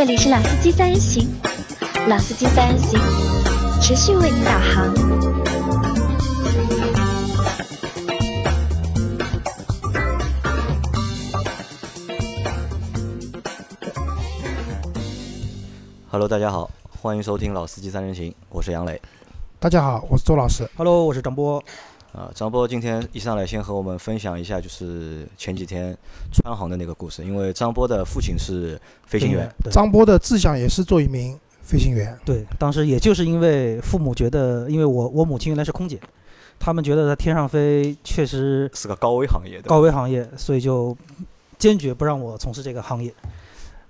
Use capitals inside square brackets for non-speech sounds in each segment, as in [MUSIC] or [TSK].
这里是老司机三人行，老司机三人行，持续为你导航。Hello，大家好，欢迎收听《老司机三人行》，我是杨磊。大家好，我是周老师。Hello，我是张波。啊，张波今天一上来先和我们分享一下，就是前几天川航的那个故事。因为张波的父亲是飞行员，对张波的志向也是做一名飞行员。对，当时也就是因为父母觉得，因为我我母亲原来是空姐，他们觉得在天上飞确实是个高危行业的。高危行业，所以就坚决不让我从事这个行业。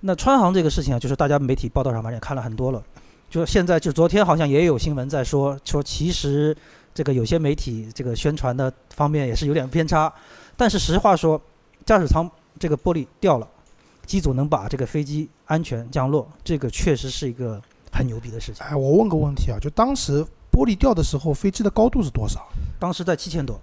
那川航这个事情啊，就是大家媒体报道上反正也看了很多了，就是现在就昨天好像也有新闻在说，说其实这个有些媒体这个宣传的方面也是有点偏差，但是实话说，驾驶舱这个玻璃掉了，机组能把这个飞机安全降落，这个确实是一个很牛逼的事情。哎，我问个问题啊，就当时玻璃掉的时候，飞机的高度是多少？当时在七千多，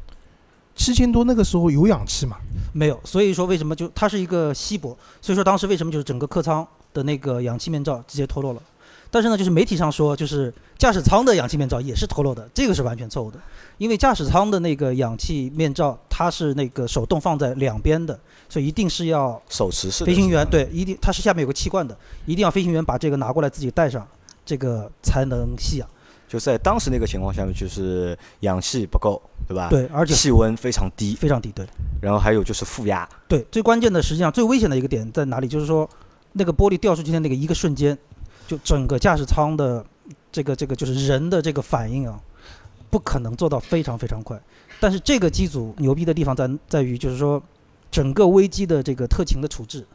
七千多，那个时候有氧气吗？没有，所以说为什么就它是一个稀薄，所以说当时为什么就是整个客舱的那个氧气面罩直接脱落了。但是呢，就是媒体上说，就是驾驶舱的氧气面罩也是脱落的，这个是完全错误的。因为驾驶舱的那个氧气面罩，它是那个手动放在两边的，所以一定是要手持式的飞行员对，一定它是下面有个气罐的，一定要飞行员把这个拿过来自己带上，这个才能吸氧。就在当时那个情况下面，就是氧气不够，对吧？，对，而且气温非常低，非常低，对。然后还有就是负压，对，最关键的实际上最危险的一个点在哪里？就是说，那个玻璃掉出去的那个一个瞬间，就整个驾驶舱的这个这个就是人的这个反应啊，不可能做到非常非常快。但是这个机组牛逼的地方在在于，就是说，整个危机的这个特勤的处置，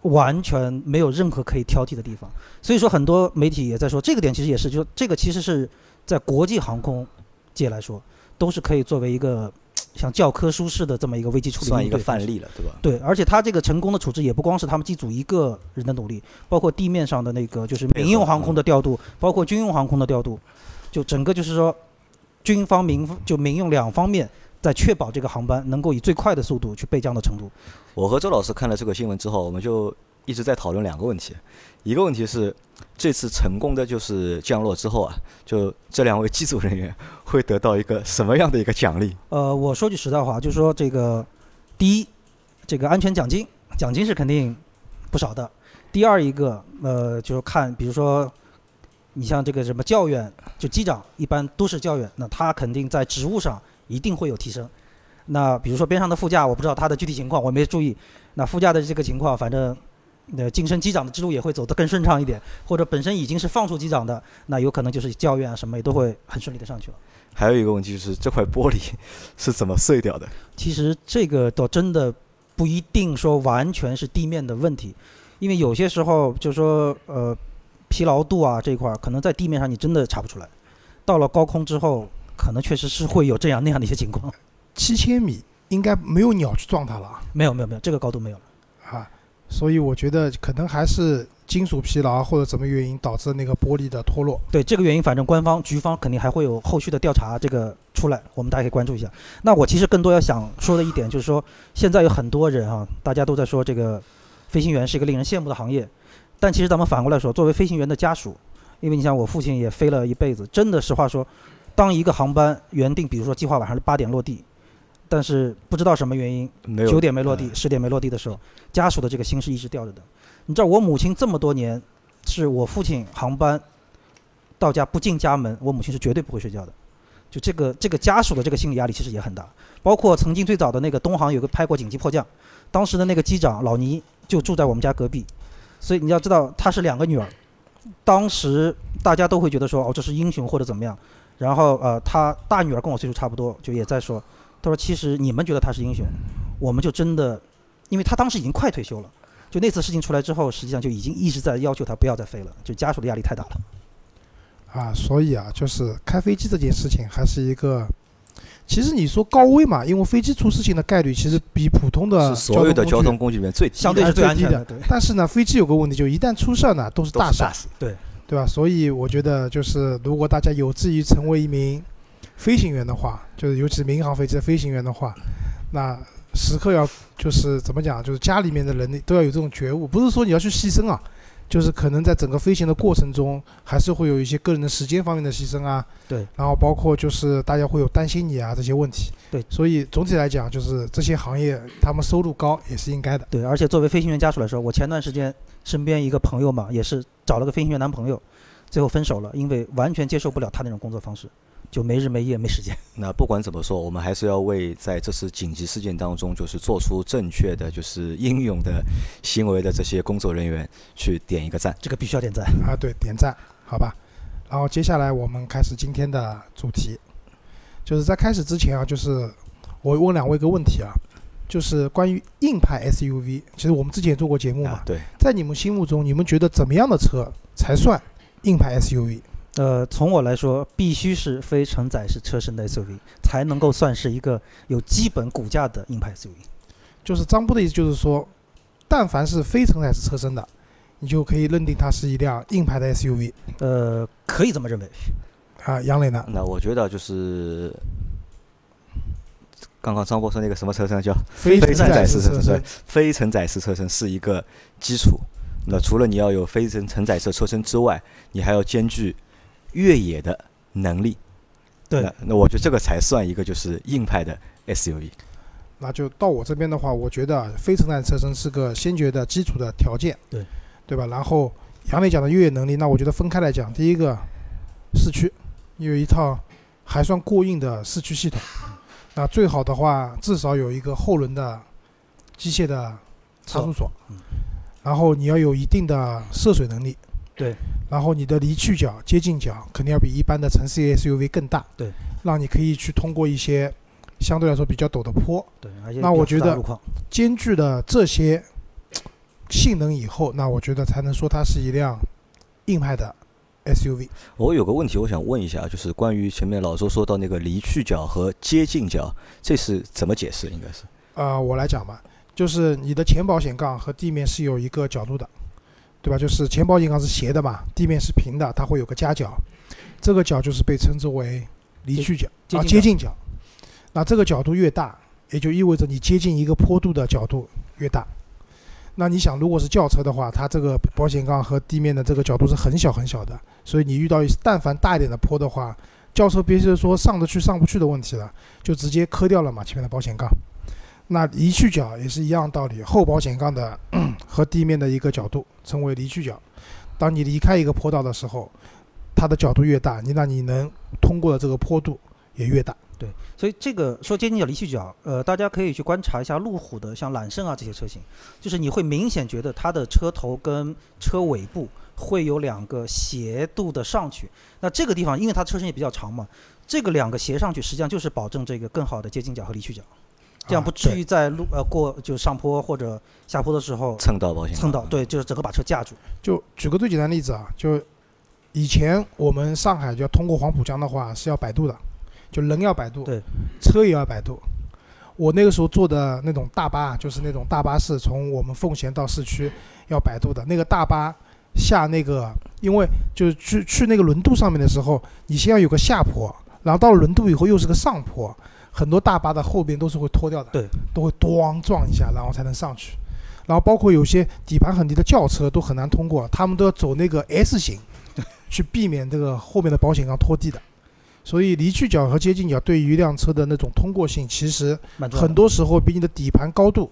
完全没有任何可以挑剔的地方。所以说，很多媒体也在说，这个点其实也是，就这个其实是在国际航空界来说，都是可以作为一个像教科书式的这么一个危机处理算一个范例了，对吧？对，而且他这个成功的处置也不光是他们机组一个人的努力，包括地面上的那个就是民用航空的调度，包括军用航空的调度，就整个就是说，军方民就民用两方面在确保这个航班能够以最快的速度去备降的程度。我和周老师看了这个新闻之后，我们就一直在讨论两个问题。一个问题是，这次成功的就是降落之后啊，就这两位机组人员会得到一个什么样的一个奖励？呃，我说句实在话，就是说这个，第一，这个安全奖金，奖金是肯定不少的。第二一个，呃，就是看，比如说，你像这个什么教员，就机长一般都是教员，那他肯定在职务上一定会有提升。那比如说边上的副驾，我不知道他的具体情况，我没注意。那副驾的这个情况，反正呃晋升机长的之路也会走得更顺畅一点，或者本身已经是放出机长的，那有可能就是教员啊什么也都会很顺利的上去了。还有一个问题就是这块玻璃是怎么碎掉的？其实这个倒真的不一定说完全是地面的问题，因为有些时候就说呃疲劳度啊这一块儿，可能在地面上你真的查不出来，到了高空之后，可能确实是会有这样那样的一些情况。[LAUGHS] 七千米应该没有鸟去撞它了啊没有没有没有，这个高度没有了。啊，所以我觉得可能还是金属疲劳或者什么原因导致那个玻璃的脱落。对这个原因，反正官方局方肯定还会有后续的调查，这个出来，我们大家可以关注一下。那我其实更多要想说的一点就是说，现在有很多人啊，大家都在说这个飞行员是一个令人羡慕的行业，但其实咱们反过来说，作为飞行员的家属，因为你像我父亲也飞了一辈子，真的实话说，当一个航班原定，比如说计划晚上八点落地，但是不知道什么原因，九点没落地，嗯十点没落地的时候，家属的这个心是一直吊着的。你知道我母亲这么多年，是我父亲航班到家不进家门，我母亲是绝对不会睡觉的。就这个这个家属的这个心理压力其实也很大。包括曾经最早的那个东航有个拍过紧急迫降，当时的那个机长老倪就住在我们家隔壁，所以你要知道他是两个女儿，当时大家都会觉得说哦这是英雄或者怎么样。然后呃，他大女儿跟我岁数差不多，就也在说，他说其实你们觉得他是英雄，我们就真的，因为他当时已经快退休了。就那次事情出来之后，实际上就已经一直在要求他不要再飞了，就家属的压力太大了。啊，所以啊，就是开飞机这件事情还是一个，其实你说高危嘛，因为飞机出事情的概率其实比普通的所有的交通工具里面最相对是最安全的，但是呢，飞机有个问题，就一旦出事儿呢，都是大事儿，是大事。对吧？所以我觉得，就是如果大家有志于成为一名飞行员的话，就是尤其是民航飞机的飞行员的话，那时刻要就是怎么讲，就是家里面的人都要有这种觉悟，不是说你要去牺牲啊，就是可能在整个飞行的过程中，还是会有一些个人的时间方面的牺牲啊。对。然后包括就是大家会有担心你啊这些问题。对。所以总体来讲，就是这些行业他们收入高也是应该的。对，而且作为飞行员家属来说，我前段时间身边一个朋友嘛，也是找了个飞行员男朋友，最后分手了，因为完全接受不了他那种工作方式。就没日没夜没时间。[LAUGHS] 那不管怎么说，我们还是要为在这次紧急事件当中，就是做出正确的、就是英勇的行为的这些工作人员去点一个赞。这个必须要点赞啊！对，点赞，好吧。然后接下来我们开始今天的主题，就是在开始之前啊，就是我问两位一个问题啊，就是关于硬派 SUV。其实我们之前也做过节目嘛。对。在你们心目中，你们觉得怎么样的车才算硬派 SUV？呃，从我来说，必须是非承载式车身的 SUV 才能够算是一个有基本骨架的硬派 SUV。就是张波的意思，就是说，但凡是非承载式车身的，你就可以认定它是一辆硬派的 SUV。呃，可以这么认为。啊，杨磊呢？那我觉得就是刚刚张波说那个什么车身叫非承载式车身，非承载式车身是一个基础。那除了你要有非承承载式车身之外，你还要兼具。越野的能力，对，那我觉得这个才算一个就是硬派的 SUV。那就到我这边的话，我觉得非承载车身是个先决的基础的条件，对，对吧？然后杨磊讲的越野能力，那我觉得分开来讲，第一个四驱有一套还算过硬的四驱系统，那最好的话至少有一个后轮的机械的差速锁，然后你要有一定的涉水能力。对，然后你的离去角、接近角肯定要比一般的城市 SUV 更大，对，让你可以去通过一些相对来说比较陡的坡，对，而且那我觉得兼具了这些性能以后，那我觉得才能说它是一辆硬派的 SUV。我有个问题，我想问一下，就是关于前面老周说到那个离去角和接近角，这是怎么解释？应该是？呃，我来讲吧，就是你的前保险杠和地面是有一个角度的。对吧？就是前保险杠是斜的嘛，地面是平的，它会有个夹角，这个角就是被称之为离去角啊，接近角。那这个角度越大，也就意味着你接近一个坡度的角度越大。那你想，如果是轿车的话，它这个保险杠和地面的这个角度是很小很小的，所以你遇到但凡大一点的坡的话，轿车别是说上得去上不去的问题了，就直接磕掉了嘛前面的保险杠。那离去角也是一样道理，后保险杠的 [CLEARS THROAT] 和地面的一个角度称为离去角。当你离开一个坡道的时候，它的角度越大，你那你能通过的这个坡度也越大。对，所以这个说接近角、离去角，呃，大家可以去观察一下路虎的像揽胜啊这些车型，就是你会明显觉得它的车头跟车尾部会有两个斜度的上去。那这个地方因为它车身也比较长嘛，这个两个斜上去实际上就是保证这个更好的接近角和离去角。这样不至于在路呃过就上坡或者下坡的时候蹭到保险蹭到对，就是整个把车架住。就举个最简单的例子啊，就以前我们上海就要通过黄浦江的话是要摆渡的，就人要摆渡，对，车也要摆渡。我那个时候坐的那种大巴，就是那种大巴是，从我们奉贤到市区要摆渡的那个大巴下那个，因为就是去去那个轮渡上面的时候，你先要有个下坡，然后到了轮渡以后又是个上坡。很多大巴的后边都是会脱掉的，对，都会咣撞一下，然后才能上去。然后包括有些底盘很低的轿车都很难通过，他们都要走那个 S 型，去避免这个后面的保险杠拖地的。所以离去角和接近角对于一辆车的那种通过性，其实很多时候比你的底盘高度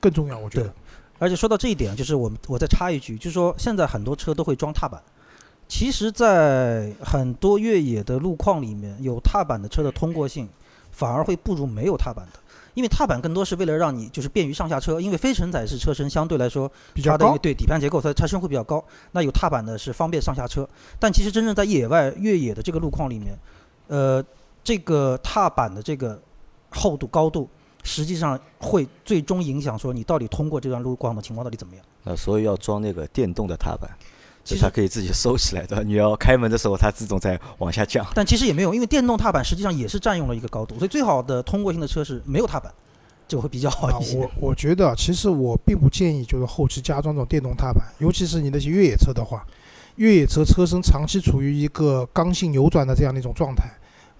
更重要。我觉得。而且说到这一点，就是我们我再插一句，就是说现在很多车都会装踏板。其实，在很多越野的路况里面，有踏板的车的通过性。反而会不如没有踏板的，因为踏板更多是为了让你就是便于上下车，因为非承载式车身相对来说比较高，对底盘结构它的车身会比较高，那有踏板的是方便上下车。但其实真正在野外越野的这个路况里面，呃，这个踏板的这个厚度高度，实际上会最终影响说你到底通过这段路况的情况到底怎么样。那所以要装那个电动的踏板。其实它可以自己收起来的，[LAUGHS] 你要开门的时候，它自动在往下降。但其实也没有，因为电动踏板实际上也是占用了一个高度，所以最好的通过性的车是没有踏板，就会比较好一些。我我觉得，其实我并不建议就是后期加装这种电动踏板，[LAUGHS] 尤其是你那些越野车的话，越野车车身长期处于一个刚性扭转的这样的一种状态，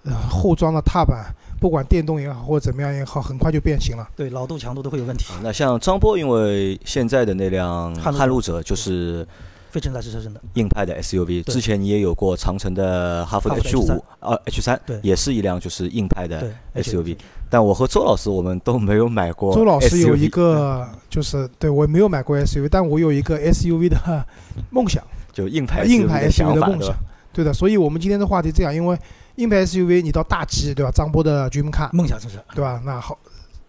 呃，后装的踏板不管电动也好或者怎么样也好，很快就变形了。对，老度强度都会有问题。那像张波，因为现在的那辆撼路者就是非承载式车身的，硬派的 SUV，之前你也有过长城的哈弗 H 五 H3，呃 H 三，也是一辆就是硬派的 SUV。但我和周老师我们都没有买过。周老师有一个就是对我没有买过 SUV，但我有一个 SUV 的梦想，就硬派硬派 SUV 的梦想？。对的，所以我们今天的话题这样，因为硬派 SUV 你到大 G 对吧？张波的 Dream Car 梦想城市，对吧？那好，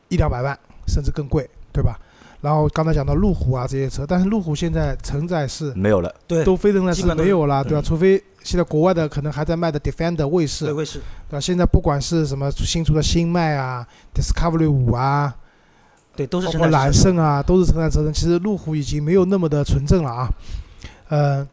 一两百万甚至更贵，对吧？然后刚才讲到路虎啊这些车，但是路虎现在承载式没有了，对，都非承载式没有了，对吧？嗯除非现在国外的可能还在卖的 Defender 卫士，对，卫士，对吧？现在不管是什么新出的新迈啊、Discovery 五啊，对，都是包括揽承载式车身胜啊，都是承载车身。其实路虎已经没有那么的纯正了啊，呃，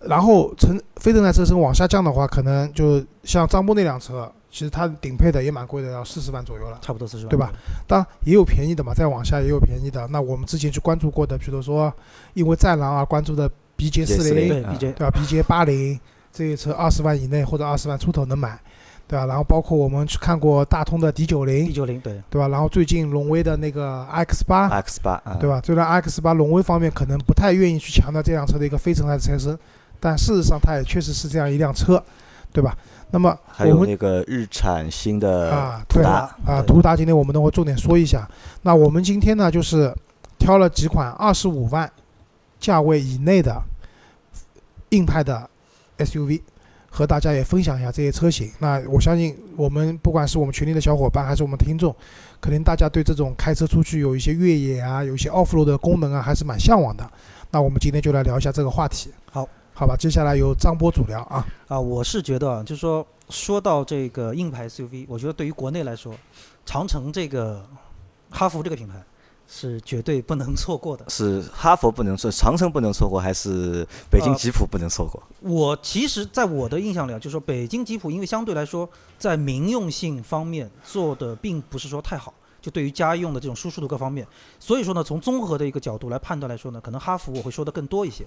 然后承非承载车身往下降的话，可能就像张波那辆车，其实它顶配的也蛮贵的，要四十万左右了。差不多四十万，对吧？当然也有便宜的嘛，再往下也有便宜的。那我们之前去关注过的，比如说因为战狼而关注的 BJ 四零，对啊 BJ，对吧？BJ 八零这些车二十万以内或者二十万出头能买，对吧？然后包括我们去看过大通的 D 九零 D，九零，对，对吧？然后最近荣威的那个 X 八，X 八啊，对？吧？虽然 X 八荣威方面可能不太愿意去强调这辆车的一个非承载车身，但事实上它也确实是这样一辆车，对吧？那么还有我们那个日产新的啊，对途达啊，途达今天我们都会重点说一下。那我们今天呢，就是挑了几款二十五万价位以内的硬派的 SUV，和大家也分享一下这些车型。那我相信我们不管是我们群里的小伙伴，还是我们听众，可能大家对这种开车出去有一些越野啊，有一些 off road 的功能啊，还是蛮向往的。那我们今天就来聊一下这个话题。好，吧，接下来由张波主聊啊。啊，我是觉得啊，就是说说到这个硬派 SUV，我觉得对于国内来说，长城这个哈弗这个品牌是绝对不能错过的。是哈佛不能错，长城不能错过，还是北京呃吉普不能错过？我其实，在我的印象里啊，就是说北京吉普，因为相对来说在民用性方面做的并不是说太好，就对于家用的这种舒适度各方面，所以说呢，从综合的一个角度来判断来说呢，可能哈弗我会说的更多一些。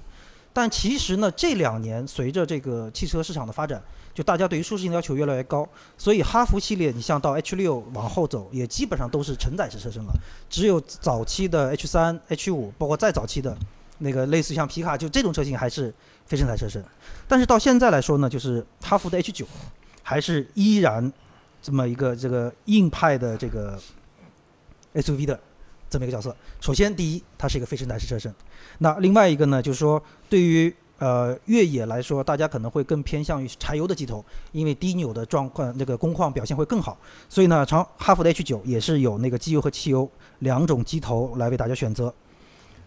但其实呢，这两年随着这个汽车市场的发展，就大家对于舒适性的要求越来越高，所以哈弗系列你像到 H 六往后走，也基本上都是承载式车身了，只有早期的 H 三、H 五，包括再早期的那个类似像皮卡，就这种车型还是非承载车身。但是到现在来说呢，就是哈弗的 H 九，还是依然这么一个这个硬派的这个 SUV 的这么一个角色。首先，第一，它是一个非承载式车身。那另外一个呢，就是说对于呃越野来说，大家可能会更偏向于柴油的机头，因为低扭的状况，这个工况表现会更好。所以呢，长哈弗的 H 九也是有那个机油和汽油两种机头来为大家选择。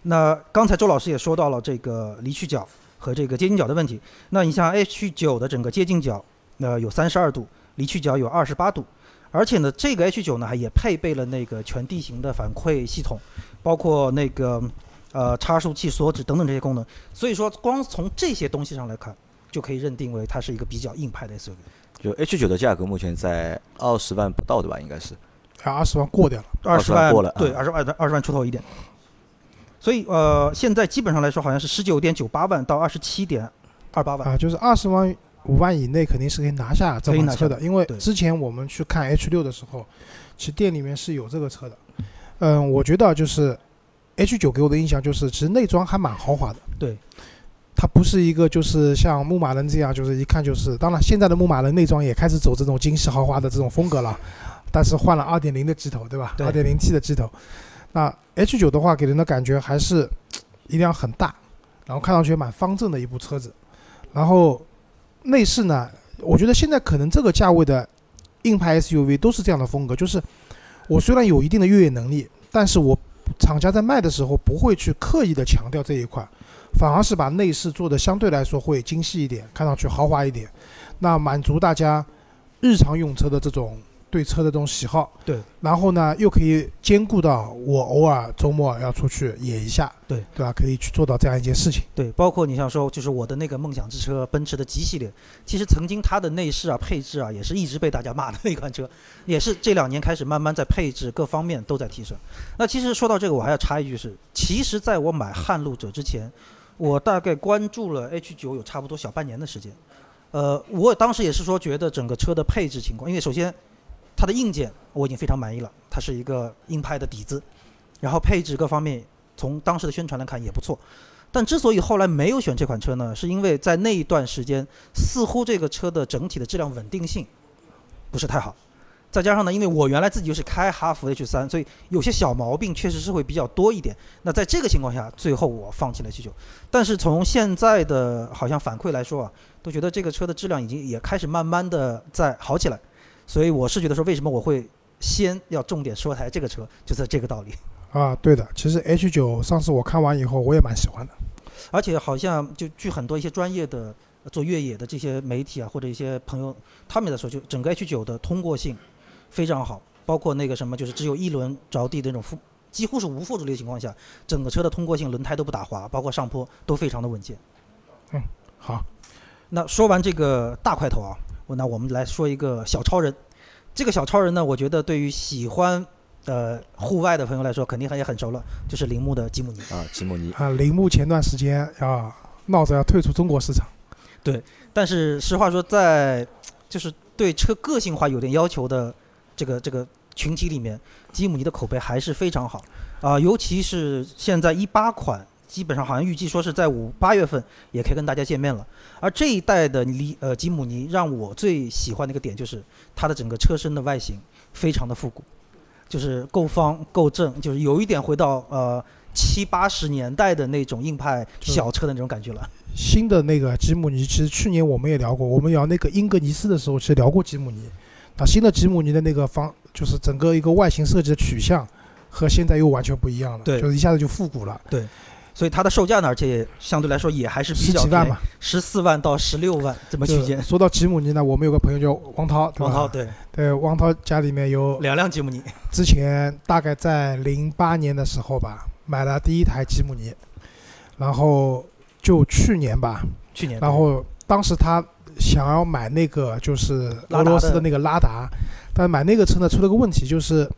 那刚才周老师也说到了这个离去角和这个接近角的问题。那你像 H 九的整个接近角，呃有三十二度，离去角有二十八度，而且呢，这个 H 九呢还也配备了那个全地形的反馈系统，包括那个呃差速器锁止等等这些功能。所以说，光从这些东西上来看，就可以认定为它是一个比较硬派的 SUV。就 H 九的价格目前在二十万不到的吧，应该是。啊，二十万过掉了。二十20万过了对，啊二十万二十万出头一点。所以呃，现在基本上来说，好像是十九点九八万到二十七点二八万。啊，就是二十万五万以内肯定是可以拿下这款车的，因为之前我们去看 H 六的时候，其实店里面是有这个车的。嗯，我觉得就是 H 九给我的印象就是，其实内装还蛮豪华的。对，它不是一个就是像牧马人这样，就是一看就是，当然现在的牧马人内装也开始走这种精细豪华的这种风格了，但是换了二点零的机头，对吧？对二点零 T 的机头。那 H 九的话，给人的感觉还是 [TSK] 一辆很大，然后看上去也蛮方正的一部车子。然后内饰呢，我觉得现在可能这个价位的硬派 SUV 都是这样的风格，就是我虽然有一定的越野能力，但是我厂家在卖的时候不会去刻意的强调这一块，反而是把内饰做的相对来说会精细一点，看上去豪华一点，那满足大家日常用车的这种对车的这种喜好。对，然后呢，又可以兼顾到我偶尔周末要出去野一下，对对吧？可以去做到这样一件事情。对，包括你像说，就是我的那个梦想之车，奔驰的 G 系列，其实曾经它的内饰啊、配置啊，也是一直被大家骂的那款车，[LAUGHS] 也是这两年开始慢慢在配置各方面都在提升。那其实说到这个，我还要插一句是，其实在我买撼路者之前，我大概关注了 H 九有差不多小半年的时间。呃，我当时也是说觉得整个车的配置情况，因为首先它的硬件我已经非常满意了，它是一个硬派的底子，然后配置各方面从当时的宣传来看也不错。但之所以后来没有选这款车呢，是因为在那一段时间，似乎这个车的整体的质量稳定性不是太好。再加上呢，因为我原来自己就是开哈弗 H 三所以有些小毛病确实是会比较多一点。那在这个情况下，最后我放弃了 H 九但是从现在的好像反馈来说啊，都觉得这个车的质量已经也开始慢慢的在好起来。所以我是觉得说，为什么我会先要重点说台这个车，就是这个道理。啊，对的，其实 H 九上次我看完以后，我也蛮喜欢的。而且好像就据很多一些专业的做越野的这些媒体啊，或者一些朋友他们在说，就整个 H 九的通过性。非常好，包括那个什么，就是只有一轮着地的那种负，几乎是无负重力的情况下，整个车的通过性，轮胎都不打滑，包括上坡都非常的稳健。嗯，好。那说完这个大块头啊，我那我们来说一个小超人。这个小超人呢，我觉得对于喜欢呃户外的朋友来说，肯定很也很熟了，就是铃木的吉姆尼啊，吉姆尼啊，铃木前段时间啊闹着要退出中国市场。对，但是实话说，在就是对车个性化有点要求的。这个这个群体里面，吉姆尼的口碑还是非常好啊，尤其是现在一八款，基本上好像预计说是在五八月份也可以跟大家见面了。而这一代的尼呃吉姆尼让我最喜欢的一个点就是它的整个车身的外形非常的复古，就是够方够正，就是有一点回到呃七八十年代的那种硬派小车的那种感觉了。新的那个吉姆尼，其实去年我们也聊过，我们聊那个英格尼斯的时候，其实聊过吉姆尼。那，新的吉姆尼的那个方，就是整个一个外形设计的取向，和现在又完全不一样了。对，就是一下子就复古了。对，所以它的售价呢，而且相对来说也还是比较十几万嘛，十四万到十六万这么区间。说到吉姆尼呢，我们有个朋友叫王涛，王涛对对，王涛家里面有两辆吉姆尼。之前大概在零八年的时候吧，买了第一台吉姆尼，然后就去年吧，去年，然后当时他。想要买那个就是俄罗斯的那个拉达，但买那个车呢出了个问题，就是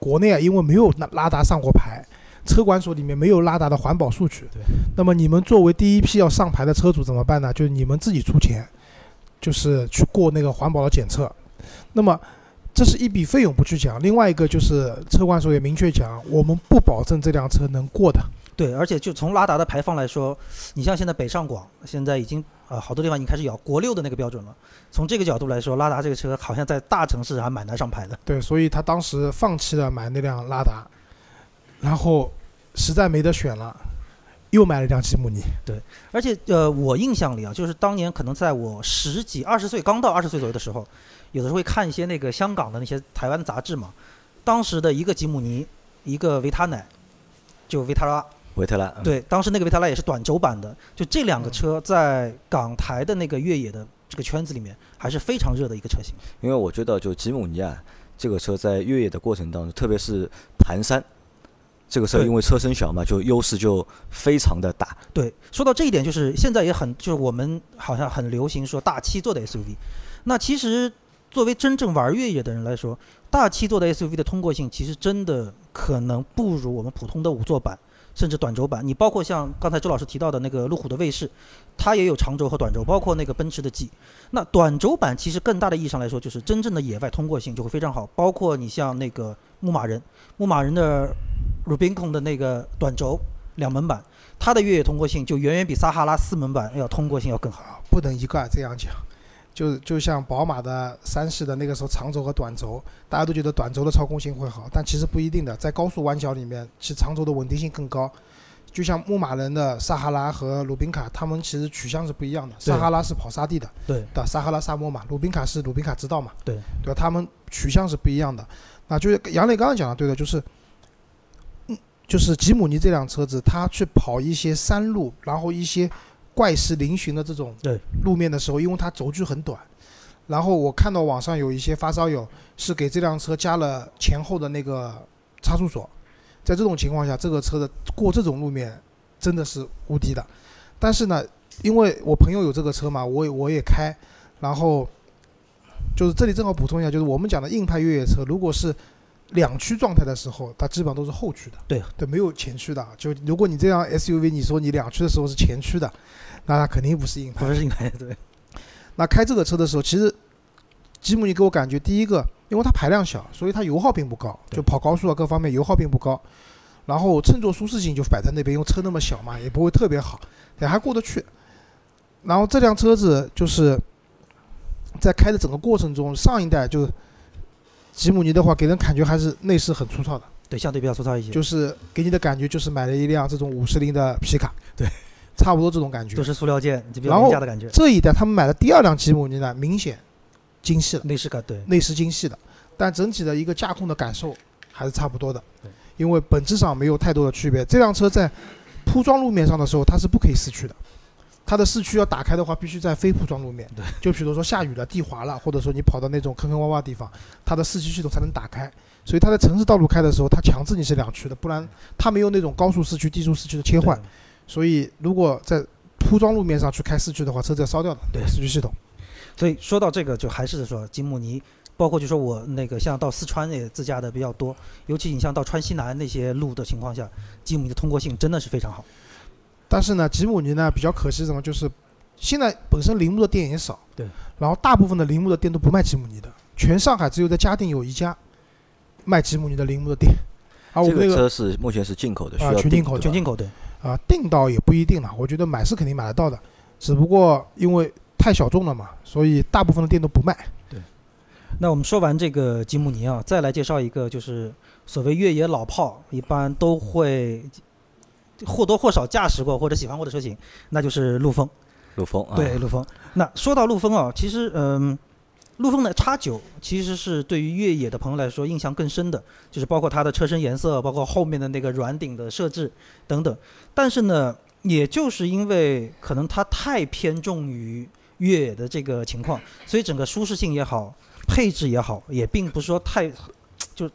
国内啊因为没有拉拉达上过牌，车管所里面没有拉达的环保数据。对。那么你们作为第一批要上牌的车主怎么办呢？就是你们自己出钱，就是去过那个环保的检测。那么这是一笔费用不去讲，另外一个就是车管所也明确讲，我们不保证这辆车能过的。对，而且就从拉达的排放来说，你像现在北上广现在已经呃好多地方已经开始咬国六的那个标准了。从这个角度来说，拉达这个车好像在大城市还蛮难上牌的。对，所以他当时放弃了买那辆拉达，然后实在没得选了，又买了一辆吉姆尼。对，而且呃，我印象里啊，就是当年可能在我十几、二十岁刚到二十岁左右的时候，有的时候会看一些那个香港的那些台湾杂志嘛。当时的一个吉姆尼，一个维他奶，就维他拉。维特拉对，当时那个维特拉也是短轴版的，就这两个车在港台的那个越野的这个圈子里面还是非常热的一个车型。因为我觉得就吉姆尼啊，这个车在越野的过程当中，特别是盘山，这个车因为车身小嘛，就优势就非常的大。对，说到这一点，就是现在也很，就是我们好像很流行说大七座的 SUV，那其实作为真正玩越野的人来说，大七座的 SUV 的通过性其实真的可能不如我们普通的五座版。甚至短轴版，你包括像刚才周老师提到的那个路虎的卫士，它也有长轴和短轴，包括那个奔驰的 G。那短轴版其实更大的意义上来说，就是真正的野外通过性就会非常好。包括你像那个牧马人，牧马人的 Rubicon 的那个短轴两门版，它的越野通过性就远远比撒哈拉四门版要通过性要更好。不能一概这样讲。就就像宝马的三系的那个时候长轴和短轴，大家都觉得短轴的操控性会好，但其实不一定的。在高速弯角里面，其实长轴的稳定性更高。就像牧马人的撒哈拉和鲁宾卡，他们其实取向是不一样的。撒哈拉是跑沙地的，对的，撒哈拉沙漠嘛。鲁宾卡是鲁宾卡之道嘛，对对吧？他们取向是不一样的。那就是杨磊刚刚讲的对的，就是，嗯，就是吉姆尼这辆车子，它去跑一些山路，然后一些。怪石嶙峋的这种路面的时候，因为它轴距很短，然后我看到网上有一些发烧友是给这辆车加了前后的那个差速锁，在这种情况下，这个车的过这种路面真的是无敌的。但是呢，因为我朋友有这个车嘛，我也我也开，然后就是这里正好补充一下，就是我们讲的硬派越野车，如果是两驱状态的时候，它基本上都是后驱的，对对，没有前驱的。就如果你这辆 SUV，你说你两驱的时候是前驱的。那它肯定不是硬派，不是硬派，对。那开这个车的时候，其实吉姆尼给我感觉，第一个，因为它排量小，所以它油耗并不高，就跑高速啊各方面油耗并不高。然后乘坐舒适性就摆在那边，因为车那么小嘛，也不会特别好，也还过得去。然后这辆车子就是在开的整个过程中，上一代就吉姆尼的话，给人感觉还是内饰很粗糙的，对，相对比较粗糙一些，就是给你的感觉就是买了一辆这种五十铃的皮卡，对，差不多这种感觉。都。是塑料件，就比较然后廉价的感觉，这一代他们买的第二辆吉姆尼呢，明显精细了。内饰感对，内饰精细的，但整体的一个驾控的感受还是差不多的。对，因为本质上没有太多的区别。这辆车在铺装路面上的时候，它是不可以四驱的，它的四驱要打开的话，必须在非铺装路面，对，就比如说下雨了、地滑了，或者说你跑到那种坑坑洼洼地方，它的四驱系统才能打开。所以它在城市道路开的时候，它强制你是两驱的，不然它没有那种高速四驱、低速四驱的切换。所以如果在铺装路面上去开四驱的话，车子要烧掉的，对四驱系统。所以说到这个，就还是说吉姆尼，包括就说我那个像到四川也自驾的比较多，尤其你像到川西南那些路的情况下，吉姆尼的通过性真的是非常好。但是呢，吉姆尼呢比较可惜什么，就是现在本身铃木的店也少，对，然后大部分的铃木的店都不卖吉姆尼的，全上海只有在嘉定有一家卖吉姆尼的铃木的店，而我这个个车是目前是进口的，需啊要全进口的全进口对，啊订到也不一定了，我觉得买是肯定买得到的，只不过因为太小众了嘛，所以大部分的店都不卖。对。那我们说完这个吉姆尼啊，再来介绍一个，就是所谓越野老炮，一般都会或多或少驾驶过或者喜欢过的车型，那就是陆风。陆风啊，对，陆风。那说到陆风啊，其实嗯，陆风的叉九其实是对于越野的朋友来说印象更深的，就是包括它的车身颜色，包括后面的那个软顶的设置等等。但是呢，也就是因为可能它太偏重于越野的这个情况，所以整个舒适性也好，配置也好，也并不是说太就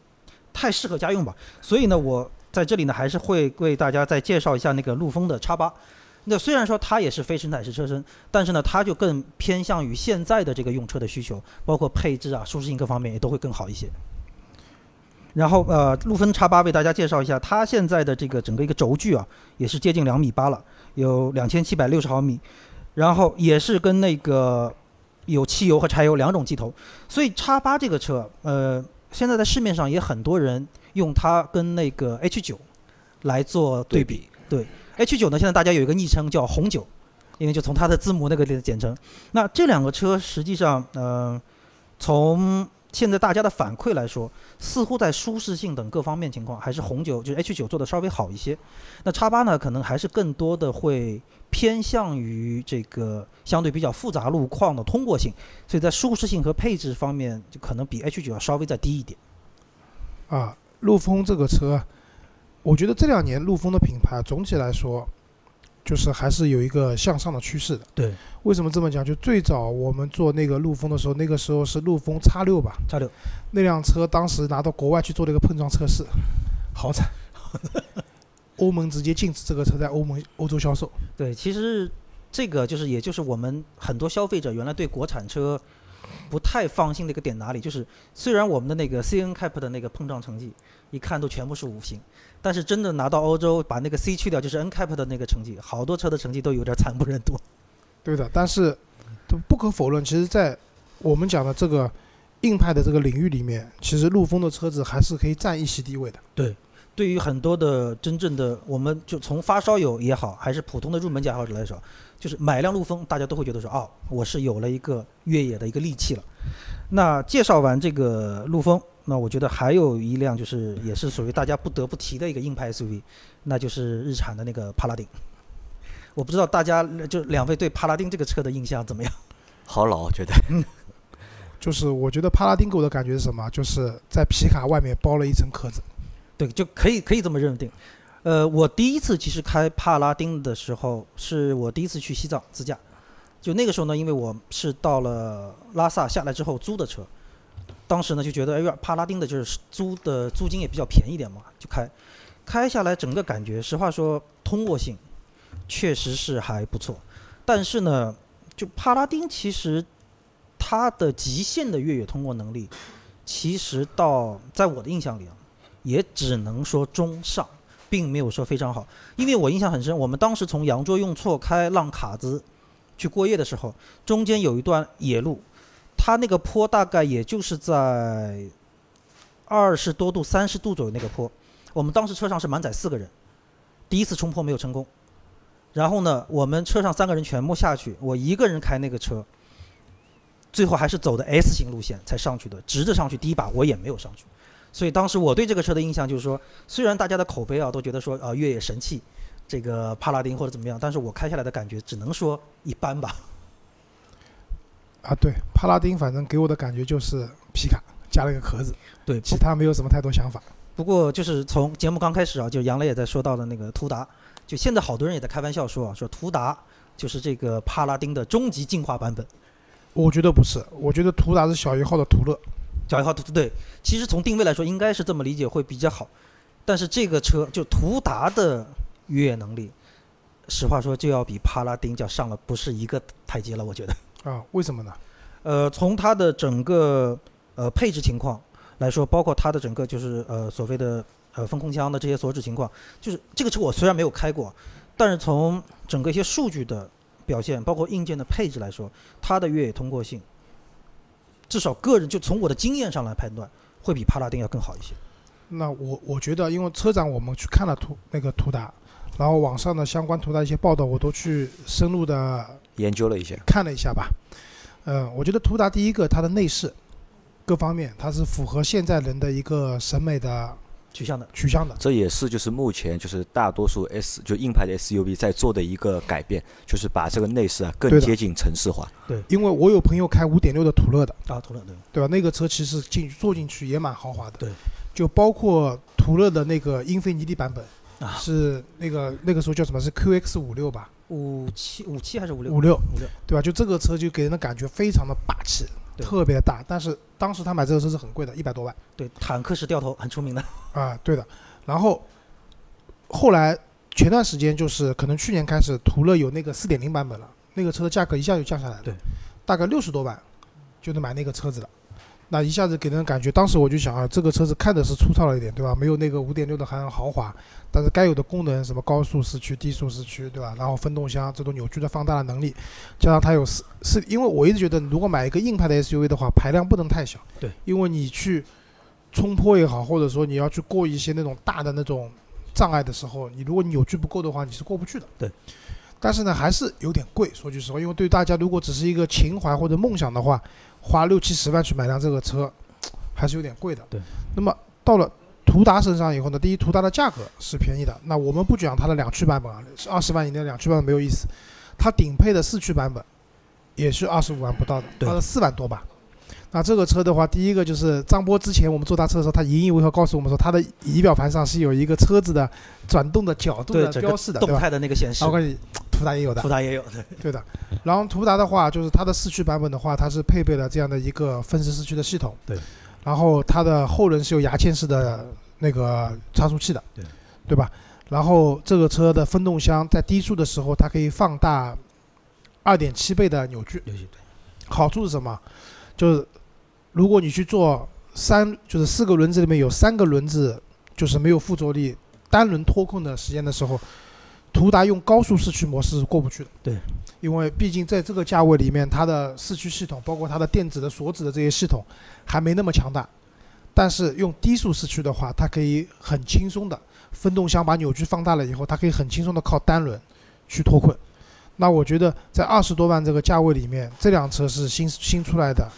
太适合家用吧。所以呢，我在这里呢还是会为大家再介绍一下那个陆风的叉八。那虽然说它也是非承载式车身，但是呢，它就更偏向于现在的这个用车的需求，包括配置啊、舒适性各方面也都会更好一些。然后呃，陆风叉八为大家介绍一下，它现在的这个整个一个轴距啊，也是接近两米八了，有两千七百六十毫米，然后也是跟那个有汽油和柴油两种机头，所以叉八这个车，呃，现在在市面上也很多人用它跟那个 H 九来做对比。对 H 九呢，现在大家有一个昵称叫红酒，因为就从它的字母那个里简称。那这两个车实际上，呃，从现在大家的反馈来说，似乎在舒适性等各方面情况，还是红酒就是 H 九做的稍微好一些。那叉八呢，可能还是更多的会偏向于这个相对比较复杂路况的通过性，所以在舒适性和配置方面，就可能比 H 九要稍微再低一点。啊，陆风这个车，我觉得这两年陆风的品牌总体来说，就是还是有一个向上的趋势的。对，为什么这么讲？就最早我们做那个陆风的时候，那个时候是陆风叉六吧，叉六，那辆车当时拿到国外去做了一个碰撞测试，[LAUGHS] 好惨。欧盟直接禁止这个车在欧盟欧洲销售。对，其实这个就是，也就是我们很多消费者原来对国产车不太放心的一个点哪里，就是虽然我们的那个 C N cap 的那个碰撞成绩一看都全部是五星，但是真的拿到欧洲把那个 C 去掉，就是 N cap 的那个成绩，好多车的成绩都有点惨不忍睹。对的，但是都不可否认，其实，在我们讲的这个硬派的这个领域里面，其实陆风的车子还是可以占一席地位的。对对于很多的真正的，我们就从发烧友也好，还是普通的入门驾驶者来说，就是买辆陆风，大家都会觉得说，哦，我是有了一个越野的一个利器了。那介绍完这个陆风，那我觉得还有一辆就是也是属于大家不得不提的一个硬派 SUV，那就是日产的那个帕拉丁。我不知道大家就两位对帕拉丁这个车的印象怎么样？[LAUGHS] 好老，我觉得 [LAUGHS] 就是我觉得帕拉丁给我的感觉是什么？就是在皮卡外面包了一层壳子。对，就可以可以这么认定。呃，我第一次其实开帕拉丁的时候，是我第一次去西藏自驾。就那个时候呢，因为我是到了拉萨下来之后租的车，当时呢就觉得，哎呀，帕拉丁的就是租的租金也比较便宜点嘛，就开。开下来整个感觉，实话说，通过性确实是还不错。但是呢，就帕拉丁其实它的极限的越野通过能力，其实到在我的印象里啊。也只能说中上，并没有说非常好。因为我印象很深，我们当时从扬州用错开浪卡子去过夜的时候，中间有一段野路，它那个坡大概也就是在二十多度、三十度左右那个坡。我们当时车上是满载四个人，第一次冲坡没有成功。然后呢，我们车上三个人全部下去，我一个人开那个车，最后还是走的 S 型路线才上去的，直着上去第一把我也没有上去。所以当时我对这个车的印象就是说，虽然大家的口碑啊都觉得说啊越野神器，这个帕拉丁或者怎么样，但是我开下来的感觉只能说一般吧。啊，对，帕拉丁反正给我的感觉就是皮卡加了一个壳子，对，其他没有什么太多想法。不过就是从节目刚开始啊，就杨磊也在说到的那个途达，就现在好多人也在开玩笑说啊，说途达就是这个帕拉丁的终极进化版本。我觉得不是，我觉得途达是小一号的途乐。小一号途对，其实从定位来说应该是这么理解会比较好，但是这个车就途达的越野能力，实话说就要比帕拉丁就要上了不是一个台阶了，我觉得。啊，为什么呢？呃，从它的整个呃配置情况来说，包括它的整个就是呃所谓的呃分控枪的这些所指情况，就是这个车我虽然没有开过，但是从整个一些数据的表现，包括硬件的配置来说，它的越野通过性，至少个人就从我的经验上来判断，会比帕拉丁要更好一些。那我我觉得，因为车展我们去看了图那个途达，然后网上的相关途达一些报道，我都去深入的研究了一下，看了一下吧。嗯，我觉得途达第一个它的内饰各方面，它是符合现在人的一个审美的取向的，取向的。这也是就是目前就是大多数 S 就硬派的 SUV 在做的一个改变，就是把这个内饰啊更接近城市化。对因为我有朋友开五点六的途乐的，啊，途乐对，对吧？那个车其实进去坐进去也蛮豪华的。对，就包括途乐的那个英菲尼迪版本，啊，是那个那个时候叫什么？是 QX 五六吧？五七五七还是五六？五六五六，对吧？就这个车就给人的感觉非常的霸气，特别大。但是当时他买这个车是很贵的，一百多万对，坦克式掉头很出名的。啊，对的。然后后来前段时间就是可能去年开始，途乐有那个四点零版本了，那个车的价格一下就降下来了，对，大概六十多万就能买那个车子了。那一下子给人感觉，当时我就想啊，这个车子看着是粗糙了一点，对吧？没有那个五点六的还很豪华，但是该有的功能，什么高速四驱、低速四驱，对吧？然后分动箱这种扭矩的放大的能力，加上它有四是，因为我一直觉得，如果买一个硬派的 SUV 的话，排量不能太小，对，因为你去冲坡也好，或者说你要去过一些那种大的那种障碍的时候，你如果扭矩不够的话，你是过不去的，对。但是呢，还是有点贵，说句实话，因为对大家如果只是一个情怀或者梦想的话，花六七十万去买辆这个车，还是有点贵的。对。那么到了途达身上以后呢，第一，途达的价格是便宜的。那我们不讲它的两驱版本啊，是二十万以内的两驱版本没有意思。它顶配的四驱版本也是二十五万不到的，对二十四万多吧。那这个车的话，第一个就是张波之前我们坐他车的时候，他引以为豪告诉我们说，他的仪表盘上是有一个车子的转动的角度的标示的，动态的那个显示啊，我，告诉你，途达也有的途。达也有对。对的，然后途达的话，就是它的四驱版本的话，它是配备了这样的一个分时四驱的系统。对。然后它的后轮是有牙签式的那个差速器的。对。对吧？然后这个车的分动箱在低速的时候，它可以放大二点七倍的扭矩。对，好处是什么？就是如果你去做三，就是四个轮子里面有三个轮子就是没有附着力，单轮脱困的时间的时候，途达用高速四驱模式是过不去的。对，因为毕竟在这个价位里面，它的四驱系统，包括它的电子的锁止的这些系统，还没那么强大。但是用低速四驱的话，它可以很轻松的分动箱把扭矩放大了以后，它可以很轻松的靠单轮去脱困。那我觉得在二十多万这个价位里面，这辆车是新新出来的，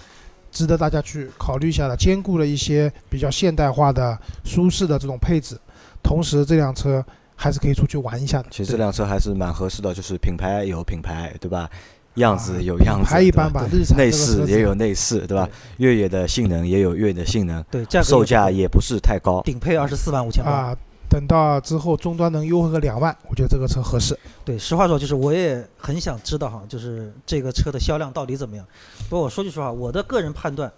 值得大家去考虑一下的，兼顾了一些比较现代化的、舒适的这种配置，同时这辆车还是可以出去玩一下的。其实这辆车还是蛮合适的，就是品牌有品牌，对吧？样子有样子，还一般吧吧，日产内饰也有内饰，对吧？越野的性能也有越野的性能，对，价格售价也也不是太高。顶配二十四万五千八。啊。等到之后终端能优惠个两万，我觉得这个车合适。对，实话说，就是我也很想知道哈，就是这个车的销量到底怎么样。不过我说句实话，我的个人判断，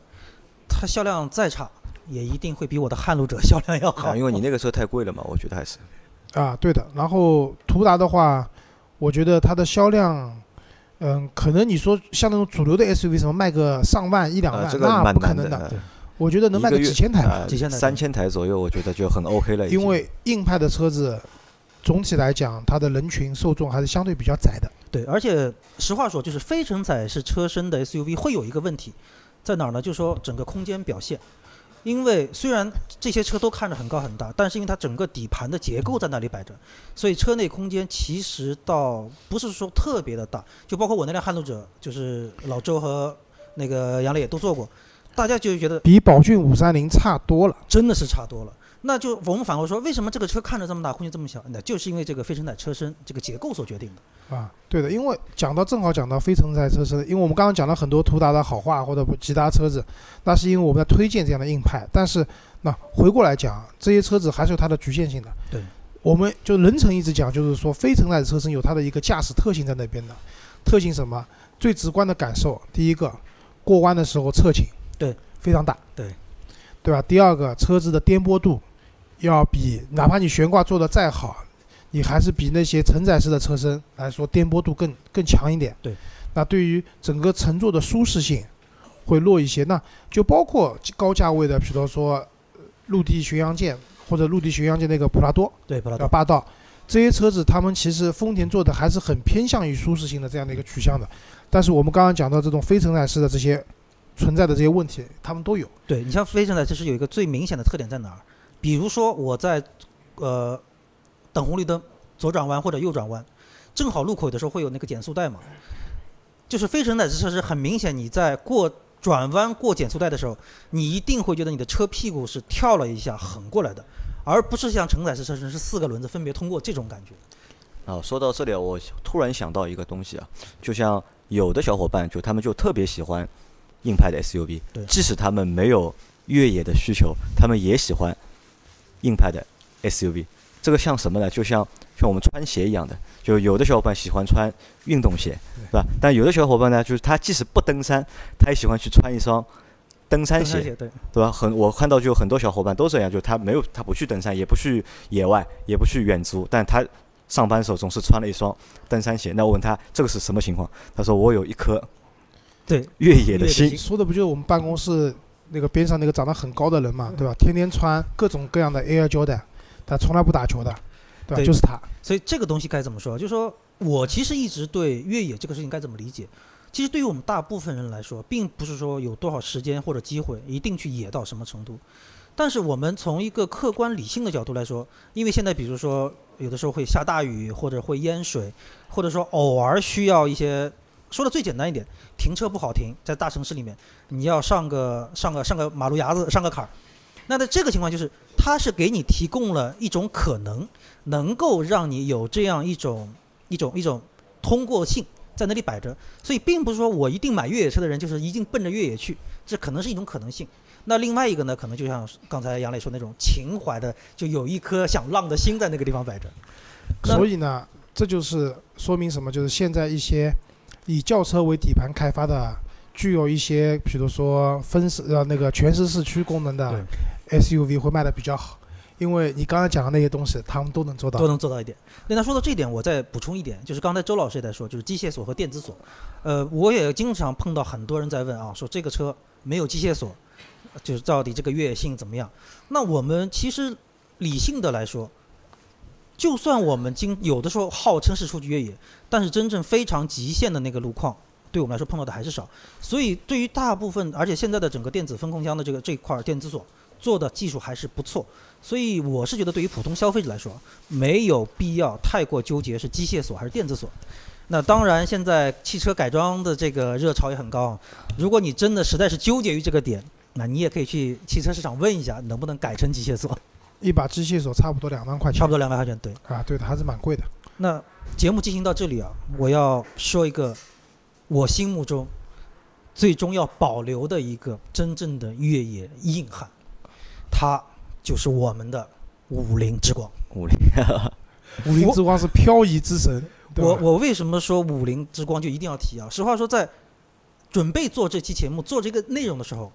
它销量再差，也一定会比我的撼路者 [LAUGHS] 销量要好。啊，因为你 [LAUGHS] 那个车太贵了嘛，我觉得还是。啊，对的。然后途达的话，我觉得它的销量，嗯，可能你说像那种主流的 SUV 什么卖个上万一两万，啊，这个那不可能的。我觉得能卖个几千台吧，啊几千台三千台左右，我觉得就很 OK 了。因为硬派的车子总体来讲，它的人群受众还是相对比较窄的。对，而且实话说，就是非承载式车身的 SUV 会有一个问题，在哪儿呢？就是说整个空间表现。因为虽然这些车都看着很高很大，但是因为它整个底盘的结构在那里摆着，所以车内空间其实倒不是说特别的大。就包括我那辆撼路者，就是老周和那个杨磊也都坐过，大家就觉得比宝骏五三零差多了。真的是差多了。那就我们反过说，为什么这个车看着这么大，空间这么小？那就是因为这个非承载车身这个结构所决定的。啊，对的，因为讲到正好讲到非承载车身，因为我们刚刚讲了很多途达的好话或者其他车子，那是因为我们在推荐这样的硬派。但是那回过来讲，这些车子还是有它的局限性的。对，我们就人成一直讲，就是说非承载车身有它的一个驾驶特性在那边的。特性什么？最直观的感受，第一个，过弯的时候侧倾，对，非常大，对，对吧？第二个，车子的颠簸度。要比哪怕你悬挂做的再好，你还是比那些承载式的车身来说颠簸度更更强一点。对，那对于整个乘坐的舒适性会弱一些。那就包括高价位的，比如说陆地巡洋舰或者陆地巡洋舰那个普拉多，对，普拉多霸道这些车子，他们其实丰田做的还是很偏向于舒适性的这样的一个取向的。但是我们刚刚讲到这种非承载式的这些存在的这些问题，他们都有。对你像非承载，这是有一个最明显的特点在哪儿？比如说我在，呃，等红绿灯左转弯或者右转弯，正好路口的时候会有那个减速带嘛，就是非承载式车是很明显，你在过转弯过减速带的时候，你一定会觉得你的车屁股是跳了一下横过来的，而不是像承载式车身是四个轮子分别通过这种感觉。啊，说到这里，我突然想到一个东西啊，就像有的小伙伴就他们就特别喜欢硬派的 SUV，即使他们没有越野的需求，他们也喜欢。硬派的 SUV，这个像什么呢？就像像我们穿鞋一样的，就有的小伙伴喜欢穿运动鞋，是吧？但有的小伙伴呢，就是他即使不登山，他也喜欢去穿一双登山鞋，对对吧？很我看到就很多小伙伴都这样，就他没有他不去登山，也不去野外，也不去远足，但他上班时候总是穿了一双登山鞋。那我问他这个是什么情况？他说我有一颗对越野的心。说的不就是我们办公室？那个边上那个长得很高的人嘛，对吧？天天穿各种各样的 Air Jordan，他从来不打球的，对吧？就是他。所以这个东西该怎么说？就是说我其实一直对越野这个事情该怎么理解？其实对于我们大部分人来说，并不是说有多少时间或者机会一定去野到什么程度。但是我们从一个客观理性的角度来说，因为现在比如说有的时候会下大雨，或者会淹水，或者说偶尔需要一些。说的最简单一点，停车不好停，在大城市里面，你要上个上个上个马路牙子，上个坎儿。那在这个情况就是，它是给你提供了一种可能，能够让你有这样一种一种一种通过性在那里摆着。所以，并不是说我一定买越野车的人就是一定奔着越野去，这可能是一种可能性。那另外一个呢，可能就像刚才杨磊说那种情怀的，就有一颗想浪的心在那个地方摆着。所以呢，这就是说明什么？就是现在一些。以轿车为底盘开发的，具有一些，比如说分时呃那个全时四驱功能的 SUV 会卖的比较好，因为你刚才讲的那些东西，他们都能做到，都能做到一点。那他说到这一点，我再补充一点，就是刚才周老师也在说，就是机械锁和电子锁。呃，我也经常碰到很多人在问啊，说这个车没有机械锁，就是到底这个越野性怎么样？那我们其实理性的来说。就算我们经有的时候号称是出去越野，但是真正非常极限的那个路况，对我们来说碰到的还是少。所以对于大部分，而且现在的整个电子分控箱的这个这块电子锁做的技术还是不错。所以我是觉得，对于普通消费者来说，没有必要太过纠结是机械锁还是电子锁。那当然，现在汽车改装的这个热潮也很高。如果你真的实在是纠结于这个点，那你也可以去汽车市场问一下，能不能改成机械锁。一把机械锁差不多两万块钱，差不多两万块钱，对。啊，对的，还是蛮贵的。那节目进行到这里啊，我要说一个我心目中最终要保留的一个真正的越野硬汉，他就是我们的五菱之光。[LAUGHS] 五菱，五菱之光是漂移之神。我我为什么说五菱之光就一定要提啊？实话说，在准备做这期节目、做这个内容的时候。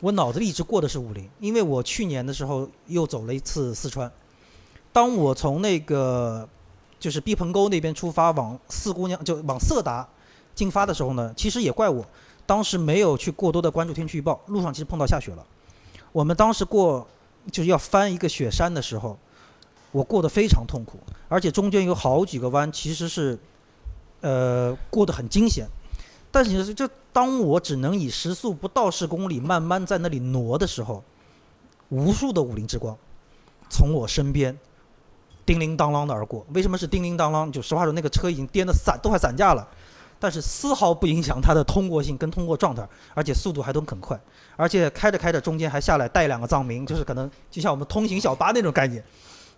我脑子里一直过的是五菱，因为我去年的时候又走了一次四川。当我从那个就是毕棚沟那边出发往四姑娘就往色达进发的时候呢，其实也怪我，当时没有去过多的关注天气预报，路上其实碰到下雪了。我们当时过就是要翻一个雪山的时候，我过得非常痛苦，而且中间有好几个弯其实是呃过得很惊险。但是就当我只能以时速不到十公里慢慢在那里挪的时候，无数的五菱之光从我身边叮铃当啷的而过。为什么是叮铃当啷？就实话说，那个车已经颠得散，都快散架了，但是丝毫不影响它的通过性跟通过状态，而且速度还都很快，而且开着开着中间还下来带两个藏民，就是可能就像我们通行小巴那种概念。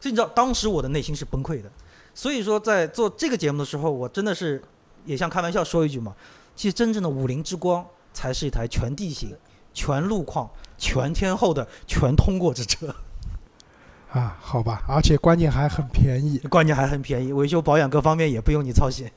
所以你知道，当时我的内心是崩溃的。所以说，在做这个节目的时候，我真的是也像开玩笑说一句嘛，其实真正的五菱之光才是一台全地形、全路况、全天候的全通过之车，啊，好吧，而且关键还很便宜。关键还很便宜，维修保养各方面也不用你操心。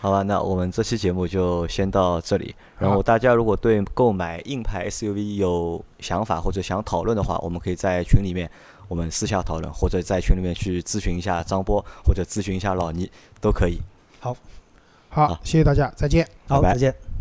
好吧，那我们这期节目就先到这里。然后大家如果对购买硬派 SUV 有想法或者想讨论的话，我们可以在群里面我们私下讨论，或者在群里面去咨询一下张波，或者咨询一下老倪，都可以。好好，谢谢大家，再见。好，拜拜再见。